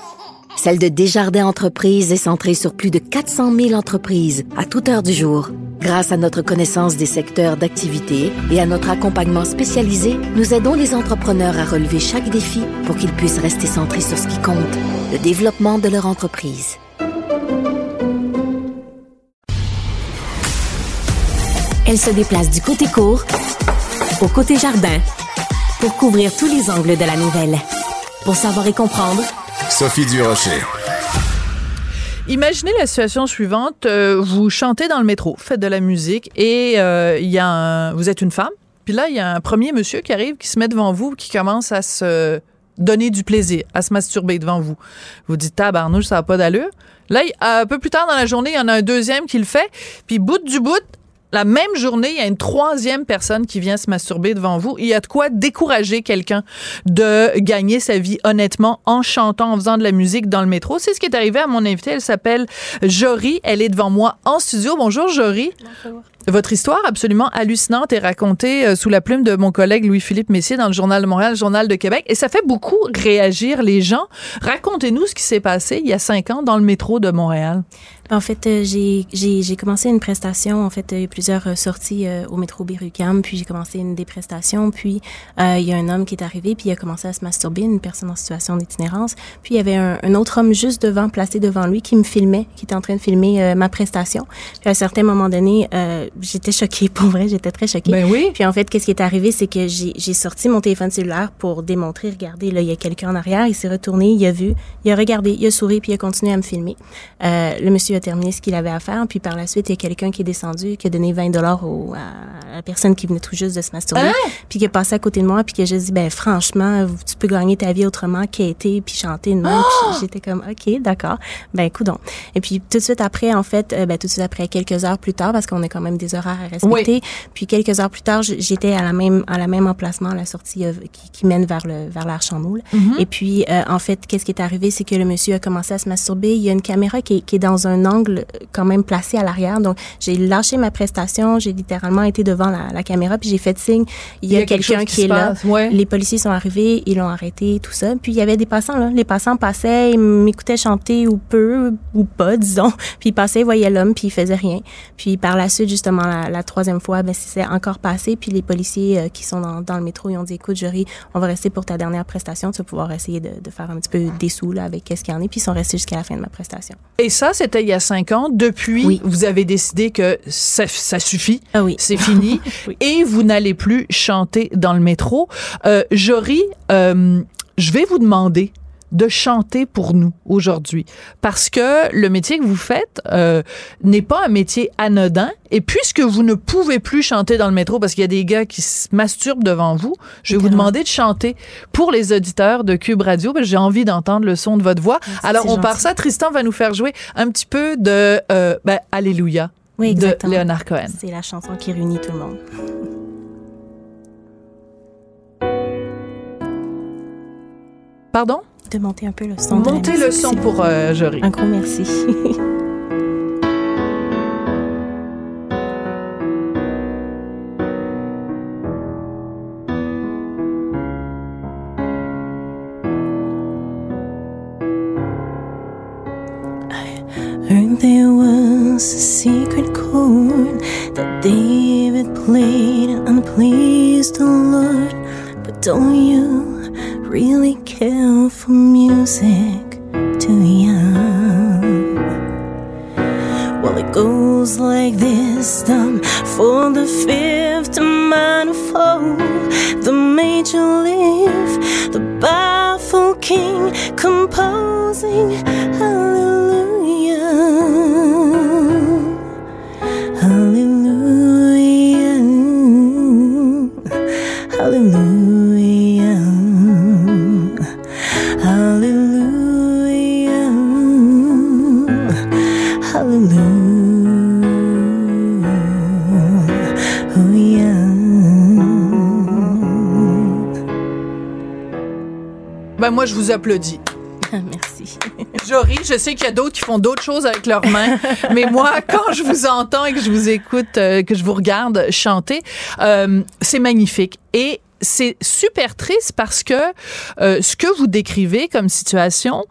celle de Desjardins Entreprises est centrée sur plus de 400 000 entreprises à toute heure du jour. Grâce à notre connaissance des secteurs d'activité et à notre accompagnement spécialisé, nous aidons les entrepreneurs à relever chaque défi pour qu'ils puissent rester centrés sur ce qui compte, le développement de leur entreprise. Elle se déplace du côté court au côté jardin pour couvrir tous les angles de la nouvelle. Pour savoir et comprendre, Sophie Durocher. Imaginez la situation suivante. euh, vous chantez dans le métro, faites de la musique et euh, y a un- vous êtes une femme. Puis là, il y a un premier monsieur qui arrive, qui se met devant vous, qui commence à se donner du plaisir, à se masturber devant vous. Vous dites, tabarnouche, ça n'a pas d'allure. Là, un peu plus tard dans la journée, il y en a un deuxième qui le fait. Puis, bout du bout, la même journée, il y a une troisième personne qui vient se masturber devant vous. Il y a de quoi décourager quelqu'un de gagner sa vie honnêtement en chantant, en faisant de la musique dans le métro. C'est ce qui est arrivé à mon invitée. Elle s'appelle Jory. Elle est devant moi en studio. Bonjour, Jory. Votre histoire absolument hallucinante est racontée euh, sous la plume de mon collègue Louis-Philippe Messier dans le Journal de Montréal, Journal de Québec. Et ça fait beaucoup réagir les gens. Racontez-nous ce qui s'est passé il y a cinq ans dans le métro de Montréal. En fait, euh, j'ai commencé une prestation. En fait, euh, il y a plusieurs sorties au métro Berry-UQAM, puis j'ai commencé une des prestations. Puis il y a un homme qui est arrivé, puis il a commencé à se masturber, une personne en situation d'itinérance. Puis il y avait un, autre homme juste devant, placé devant lui, qui me filmait, qui était en train de filmer ma prestation. Puis à un certain moment donné, j'étais choquée. Pour vrai, j'étais très choquée. Ben oui. Puis en fait, qu'est-ce qui est arrivé, c'est que j'ai j'ai sorti mon téléphone cellulaire pour démontrer, regardez, là, il y a quelqu'un en arrière. Il s'est retourné, il a vu, il a regardé, il a souri, puis il a continué à me filmer. Euh, le monsieur a terminé ce qu'il avait à faire, puis par la suite, il y a quelqu'un qui est descendu, qui a donné 20 dollars à la personne qui venait tout juste de se masturber, Hein? puis qui est passé à côté de moi, puis a juste dit, ben franchement, tu peux gagner ta vie autrement qu'aider, puis chanter une main. Puis j'étais comme, ok, d'accord, ben coudon. Et puis tout de suite après, en fait, euh, ben tout de suite après, quelques heures plus tard, parce qu'on a quand même des horaires à respecter, puis quelques heures plus tard, j'étais à la même à la même emplacement, à la sortie euh, qui, qui mène vers le vers l'Arche Chamboul. Mhm. Et puis euh, en fait, qu'est-ce qui est arrivé, c'est que le monsieur a commencé à se masturber. Il y a une caméra qui est, qui est dans un angle euh, quand même placé à l'arrière. Donc j'ai lâché ma prestation, j'ai littéralement été devant la, la caméra, puis j'ai fait signe. Il y a, quelqu'un qui, qui est là. ouais. Les policiers sont arrivés, ils l'ont arrêté, tout ça. Puis il y avait des passants là. Les passants passaient, ils m'écoutaient chanter ou peu ou pas, disons. Puis ils passaient, voyaient l'homme, puis ils faisaient rien. Puis par la suite, justement, la, la troisième fois, ben c'est encore passé. Puis les policiers euh, qui sont dans, dans le métro, ils ont dit, écoute, jury, on va rester pour ta dernière prestation. Tu vas pouvoir essayer de, de faire un petit peu des sous là avec qu'est-ce qu'il y en est. Puis ils sont restés jusqu'à la fin de ma prestation. Et ça, c'était il y a cinq ans. Depuis, vous avez décidé que ça, ça suffit. Ah oui. C'est fini. Et vous n'allez plus chanter dans le métro. Euh, Jory, euh, je vais vous demander de chanter pour nous aujourd'hui parce que le métier que vous faites euh, n'est pas un métier anodin et puisque vous ne pouvez plus chanter dans le métro parce qu'il y a des gars qui se masturbent devant vous, je vais vous demander de chanter pour les auditeurs de Cube Radio parce que j'ai envie d'entendre le son de votre voix. Alors c'est on part ça, Tristan va nous faire jouer un petit peu de euh, ben, Alléluia Oui, de. Léonard Cohen. C'est la chanson qui réunit tout le monde. Pardon? De monter un peu le son. Montez le son pour euh, Jory. Un gros merci. Heard there was a secret chord that David played and pleased the Lord. But don't you really care for music? Do ya? Well, it goes like this down for the fifth minor fall, the major lift, the baffled king composing Ben moi, je vous applaudis. Merci. Jory, je sais qu'il y a d'autres qui font d'autres choses avec leurs mains, mais moi, quand je vous entends et que je vous écoute, euh, que je vous regarde chanter, euh, c'est magnifique. Et c'est super triste parce que euh, ce que vous décrivez comme situation,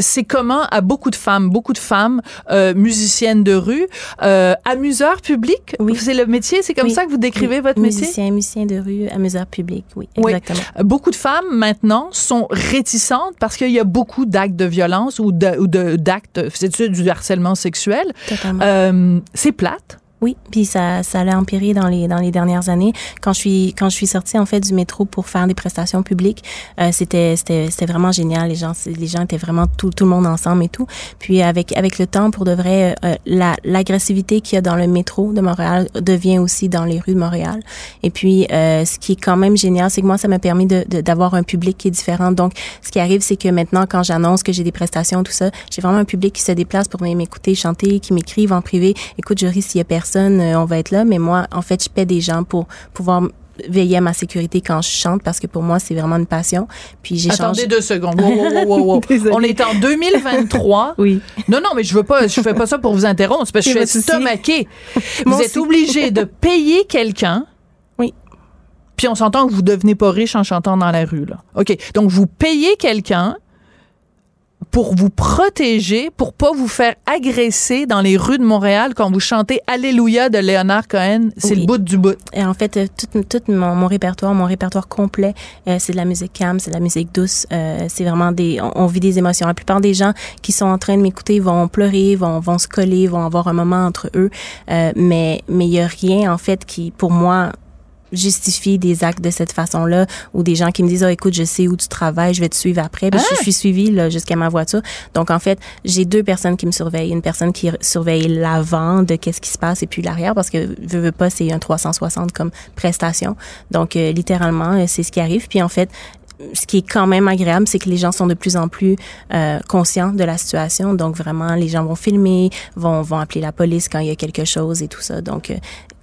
c'est commun à beaucoup de femmes, beaucoup de femmes euh, musiciennes de rue, euh, amuseurs publics. Oui. C'est le métier, c'est comme Oui. ça que vous décrivez Oui. votre métier? Musicien, musicien de rue, amuseur public, oui, exactement. Beaucoup de femmes maintenant sont réticentes parce qu'il y a beaucoup d'actes de violence ou d'actes, c'est du harcèlement sexuel? Totalement. Euh, c'est plate. Oui, puis ça, ça allait empirer dans les dans les dernières années. Quand je suis quand je suis sortie en fait du métro pour faire des prestations publiques, euh, c'était c'était c'était vraiment génial. Les gens les gens étaient vraiment tout tout le monde ensemble et tout. Puis avec avec le temps, pour de vrai, euh, la l'agressivité qu'il y a dans le métro de Montréal devient aussi dans les rues de Montréal. Et puis euh, ce qui est quand même génial, c'est que moi ça m'a permis de d'avoir un public qui est différent. Donc ce qui arrive, c'est que maintenant quand j'annonce que j'ai des prestations tout ça, j'ai vraiment un public qui se déplace pour m'écouter chanter, qui m'écrivent en privé. Écoute, Jory, s'il y a personne, euh, on va être là. Mais moi, en fait, je paie des gens pour pouvoir veiller à ma sécurité quand je chante parce que pour moi, c'est vraiment une passion. Puis j'échange. Attendez deux secondes. Wow, wow, wow. On est en 2023. Oui. Non, non, mais je veux pas, je fais pas ça pour vous interrompre, parce que je suis. Moi Vous êtes obligé de payer quelqu'un. Oui. Puis on s'entend que vous devenez pas riche en chantant dans la rue, là. OK. Donc, vous payez quelqu'un pour vous protéger, pour pas vous faire agresser dans les rues de Montréal quand vous chantez Alléluia de Léonard Cohen. C'est Oui. le bout du bout. Et en fait, euh, tout, tout mon, mon répertoire, mon répertoire complet, euh, c'est de la musique calme, c'est de la musique douce. Euh, c'est vraiment des, on, on vit des émotions. La plupart des gens qui sont en train de m'écouter vont pleurer, vont, vont se coller, vont avoir un moment entre eux. Euh, mais mais il y a rien en fait qui, pour moi, justifie des actes de cette façon-là ou des gens qui me disent ah écoute je sais où tu travailles je vais te suivre après. Puis je, je suis suivie là jusqu'à ma voiture. Donc en fait j'ai deux personnes qui me surveillent. Une personne qui surveille l'avant de qu'est-ce qui se passe et puis l'arrière parce que veux, veux pas c'est un 360 comme prestation. Donc euh, littéralement euh, c'est ce qui arrive. Puis en fait ce qui est quand même agréable, c'est que les gens sont de plus en plus euh, conscients de la situation. Donc vraiment, les gens vont filmer, vont vont appeler la police quand il y a quelque chose et tout ça. Donc euh,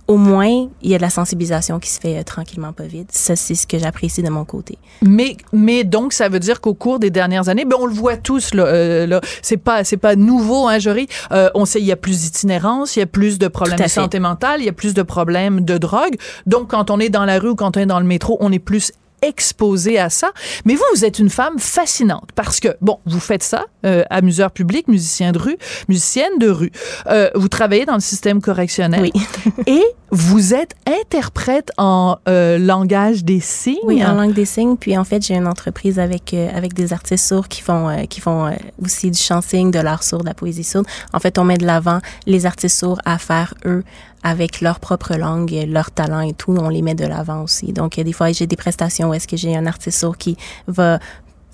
au moins, il y a de la sensibilisation qui se fait euh, tranquillement, pas vite. Ça, c'est ce que j'apprécie de mon côté. Mais, mais donc, ça veut dire qu'au cours des dernières années, ben, on le voit tous, là, euh, là. C'est pas, c'est pas nouveau, hein, Jory? Euh, on sait, il y a plus d'itinérance, il y a plus de problèmes de santé mentale, il y a plus de problèmes de drogue. Donc, quand on est dans la rue ou quand on est dans le métro, on est plus exposé à ça. Mais vous, vous êtes une femme fascinante parce que, bon, vous faites ça, euh, amuseur public, musicien de rue, musicienne de rue. Euh, vous travaillez dans le système correctionnel. Oui. et vous êtes interprète en euh, langage des signes. Oui, en langue des signes. Puis en fait, j'ai une entreprise avec euh, avec des artistes sourds qui font euh, qui font euh, aussi du chant-signe, de l'art sourd, de la poésie sourde. En fait, on met de l'avant les artistes sourds à faire eux avec leur propre langue, leur talent et tout, on les met de l'avant aussi. Donc, des fois, j'ai des prestations où est-ce que j'ai un artiste qui va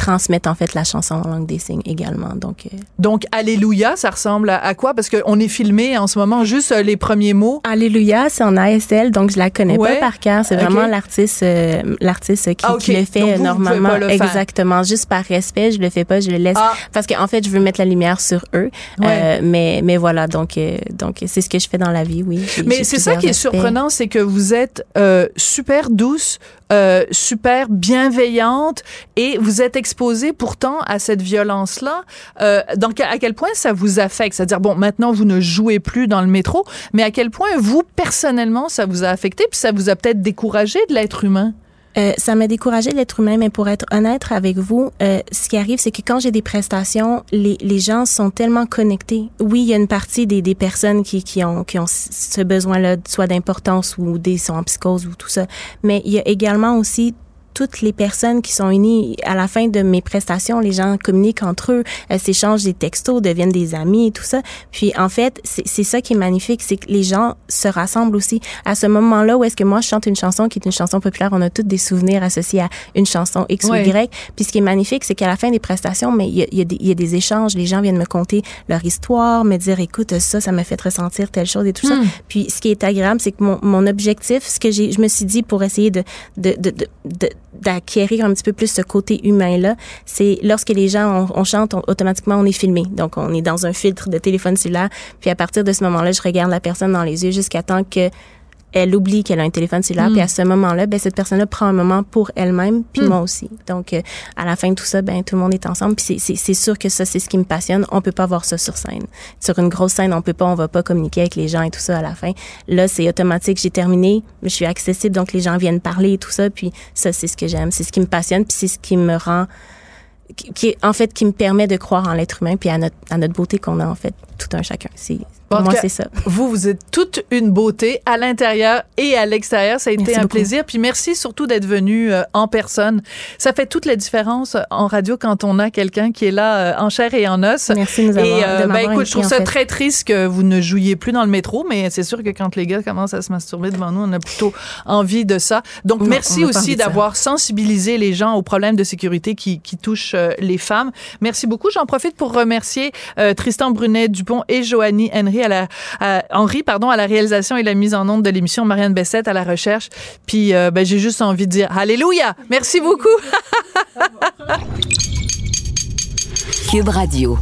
transmettre en fait la chanson en langue des signes également. Donc, euh, Donc, Alléluia, ça ressemble à, à quoi? Parce qu'on est filmé en ce moment, juste euh, les premiers mots. Alléluia, c'est en ASL, donc je la connais Ouais. pas par cœur. C'est vraiment l'artiste, euh, l'artiste qui, Ah, qui le fait Donc, vous, normalement. le. Exactement, juste par respect, je le fais pas, je le laisse Ah. parce qu'en fait, je veux mettre la lumière sur eux. Ouais. Euh, mais mais voilà, donc euh, donc c'est ce que je fais dans la vie, oui. Mais c'est ça qui est surprenant, c'est que vous êtes euh, super douce, euh, super bienveillante et vous êtes exposée pourtant à cette violence-là. Euh, donc, à quel point ça vous affecte? C'est-à-dire, bon, maintenant, vous ne jouez plus dans le métro, mais à quel point vous, personnellement, ça vous a affecté puis ça vous a peut-être découragé de l'être humain? Euh, ça m'a découragé l'être humain, mais pour être honnête avec vous, euh, ce qui arrive, c'est que quand j'ai des prestations, les, les gens sont tellement connectés. Oui, il y a une partie des, des personnes qui, qui ont qui ont ce besoin-là, soit d'importance ou des sont en psychose ou tout ça, mais il y a également aussi toutes les personnes qui sont unies à la fin de mes prestations, les gens communiquent entre eux, euh, s'échangent des textos, deviennent des amis et tout ça. Puis en fait, c'est ça qui est magnifique, c'est que les gens se rassemblent aussi à ce moment-là où est-ce que moi je chante une chanson qui est une chanson populaire, on a tous des souvenirs associés à une chanson X ou Y. Puis ce qui est magnifique, c'est qu'à la fin des prestations, mais il y a, y, a y a des échanges, les gens viennent me conter leur histoire, me dire écoute ça, ça m'a fait ressentir telle chose et tout ça. Hmm. Puis ce qui est agréable, c'est que mon, mon objectif, ce que j'ai, je me suis dit pour essayer de de, de, de, de- d'acquérir un petit peu plus ce côté humain là, c'est lorsque les gens on, chante, automatiquement on est filmé. Donc on est dans un filtre de téléphone cellulaire. Puis à partir de ce moment-là, je regarde la personne dans les yeux jusqu'à temps que elle oublie qu'elle a un téléphone cellulaire, Mm. puis à ce moment-là, ben cette personne-là prend un moment pour elle-même, puis Mm. moi aussi. Donc, euh, à la fin de tout ça, ben tout le monde est ensemble, puis c'est- c'est c'est sûr que ça, c'est ce qui me passionne. On peut pas voir ça sur scène. Sur une grosse scène, on peut pas, on va pas communiquer avec les gens et tout ça à la fin. Là, c'est automatique. J'ai terminé, je suis accessible, donc les gens viennent parler et tout ça, puis ça, c'est ce que j'aime, c'est ce qui me passionne, puis c'est ce qui me rend qui, qui- en fait qui me permet de croire en l'être humain puis à notre à notre beauté qu'on a en fait tout un chacun. C'est pour moi c'est ça. Vous, vous êtes toute une beauté à l'intérieur et à l'extérieur. Ça a été Merci un beaucoup. plaisir. Puis merci surtout d'être venu euh, en personne. Ça fait toute la différence euh, en radio quand on a quelqu'un qui est là euh, en chair et en os. Merci de nous avoir- Et de ben, écoute, je trouve ça fait. très triste que vous ne jouiez plus dans le métro, mais c'est sûr que quand les gars commencent à se masturber devant nous, on a plutôt envie de ça. Donc Non, merci aussi d'avoir sensibilisé les gens aux problèmes de sécurité qui, qui touchent les femmes. Merci beaucoup. J'en profite pour remercier euh, Tristan Brunet Dupont et Joanie Henry à la pardon à la réalisation et la mise en onde de l'émission Marianne Bessette à la recherche. Puis euh, ben, j'ai juste envie de dire alléluia. Merci beaucoup. Cube Radio.